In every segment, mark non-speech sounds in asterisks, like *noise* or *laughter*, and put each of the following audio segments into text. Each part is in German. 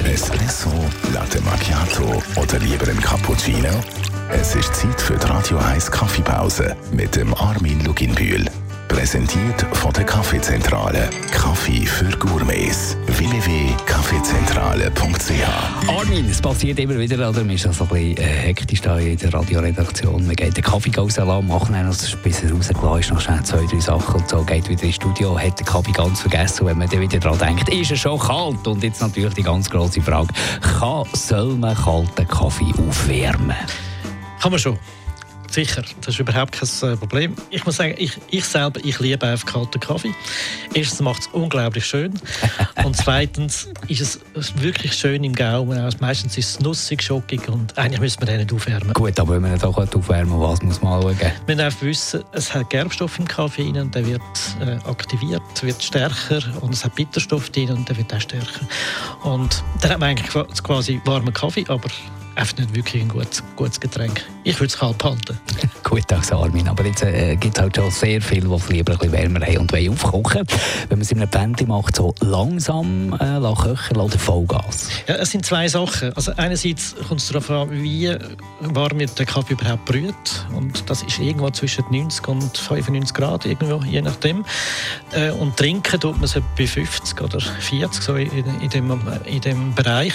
Espresso, Latte Macchiato oder lieber ein Cappuccino? Es ist Zeit für die Radio 1 Kaffeepause mit dem Armin Luginbühl. Präsentiert von der Kaffeezentrale. Kaffee für Gourmets. www.kaffeezentrale.ch Armin, es passiert immer wieder, oder? Man ist also ein bisschen äh, hektisch da in der Radioredaktion. Man geht den Kaffee rauslassen, machen einen, bis er rausgelassen ist, noch schnell zwei, drei Sachen und so, geht wieder ins Studio, hat den Kaffee ganz vergessen. Und wenn man dann wieder daran denkt, ist er schon kalt? Und jetzt natürlich die ganz große Frage, kann, soll man kalten Kaffee aufwärmen? Kann man schon. Sicher, das ist überhaupt kein äh, Problem. Ich muss sagen, ich, ich selber, ich liebe einfach kalten Kaffee. Erstens macht es unglaublich schön *laughs* und zweitens ist es wirklich schön im Gaumen. Also meistens ist es nussig, schockig und eigentlich müssen wir den nicht aufwärmen. Gut, aber wenn man auch aufwärmen was muss man anschauen? Man darf wissen, es hat Gerbstoff im Kaffee drin und der wird äh, aktiviert, wird stärker und es hat Bitterstoff drin und der wird auch stärker. Und dann hat man eigentlich quasi warmen Kaffee, aber einfach nicht wirklich ein gutes, gutes Getränk. Ich würde es kalt halten. Gut, danke Armin. Aber jetzt äh, gibt es halt schon sehr viele, die lieber ein bisschen wärmer haben und wollen aufkochen. Wenn man es in einem Penti macht, so langsam äh, köchen oder Vollgas? Ja, es sind zwei Sachen. Also einerseits kommt es darauf an, wie warm der Kaffee überhaupt brüht. Und das ist irgendwo zwischen 90 und 95 Grad, irgendwo, je nachdem. Äh, und trinken tut man es bei 50 oder 40, so in, in, dem, in dem Bereich.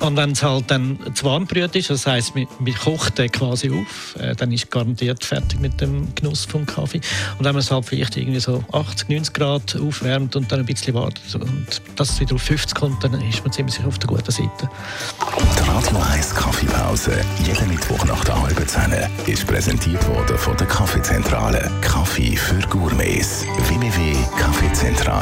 Und wenn es halt dann zu warm brüht ist, das heisst, man, man kocht den quasi auf, äh, dann ist garantiert fertig mit dem Genuss vom Kaffee. Und wenn man es halt vielleicht irgendwie so 80, 90 Grad aufwärmt und dann ein bisschen wartet und das wieder auf 50 kommt, dann ist man ziemlich auf der guten Seite. Die Radio 1 Kaffeepause, jeden Mittwoch nach der halben Zehn, ist präsentiert worden von der Kaffeezentrale. Kaffee für Gourmets.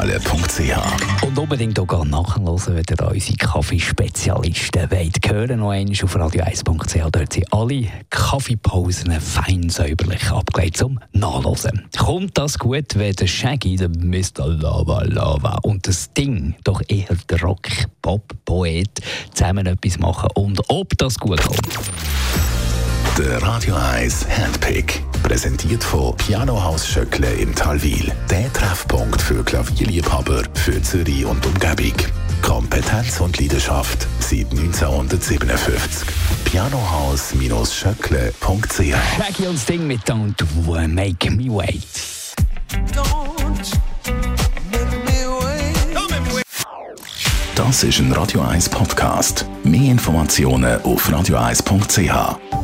www.kaffeezentrale.ch Und unbedingt auch nachhören, wenn ihr unsere Kaffeespezialisten wollt. Hören noch einmal auf radio1.ch. Dort sind alle Kaffeepausen fein säuberlich abgelegt zum Nachlesen. Kommt das gut, wenn der Shaggy, der Mr. Lava Lava und das Ding, doch eher der Rock-Pop-Poet, zusammen etwas machen und ob das gut kommt? Der Radio 1 Handpick. Präsentiert von Pianohaus Schöckle im Talwil. Der Treffpunkt für Klavierliebhaber für Zürich und Umgebung. Kompetenz und Leidenschaft seit 1957. Pianohaus-schöckle.ch Shaggy und Sting mit Don't Make Me Wait. Das ist ein Radio 1 Podcast. Mehr Informationen auf radio1.ch.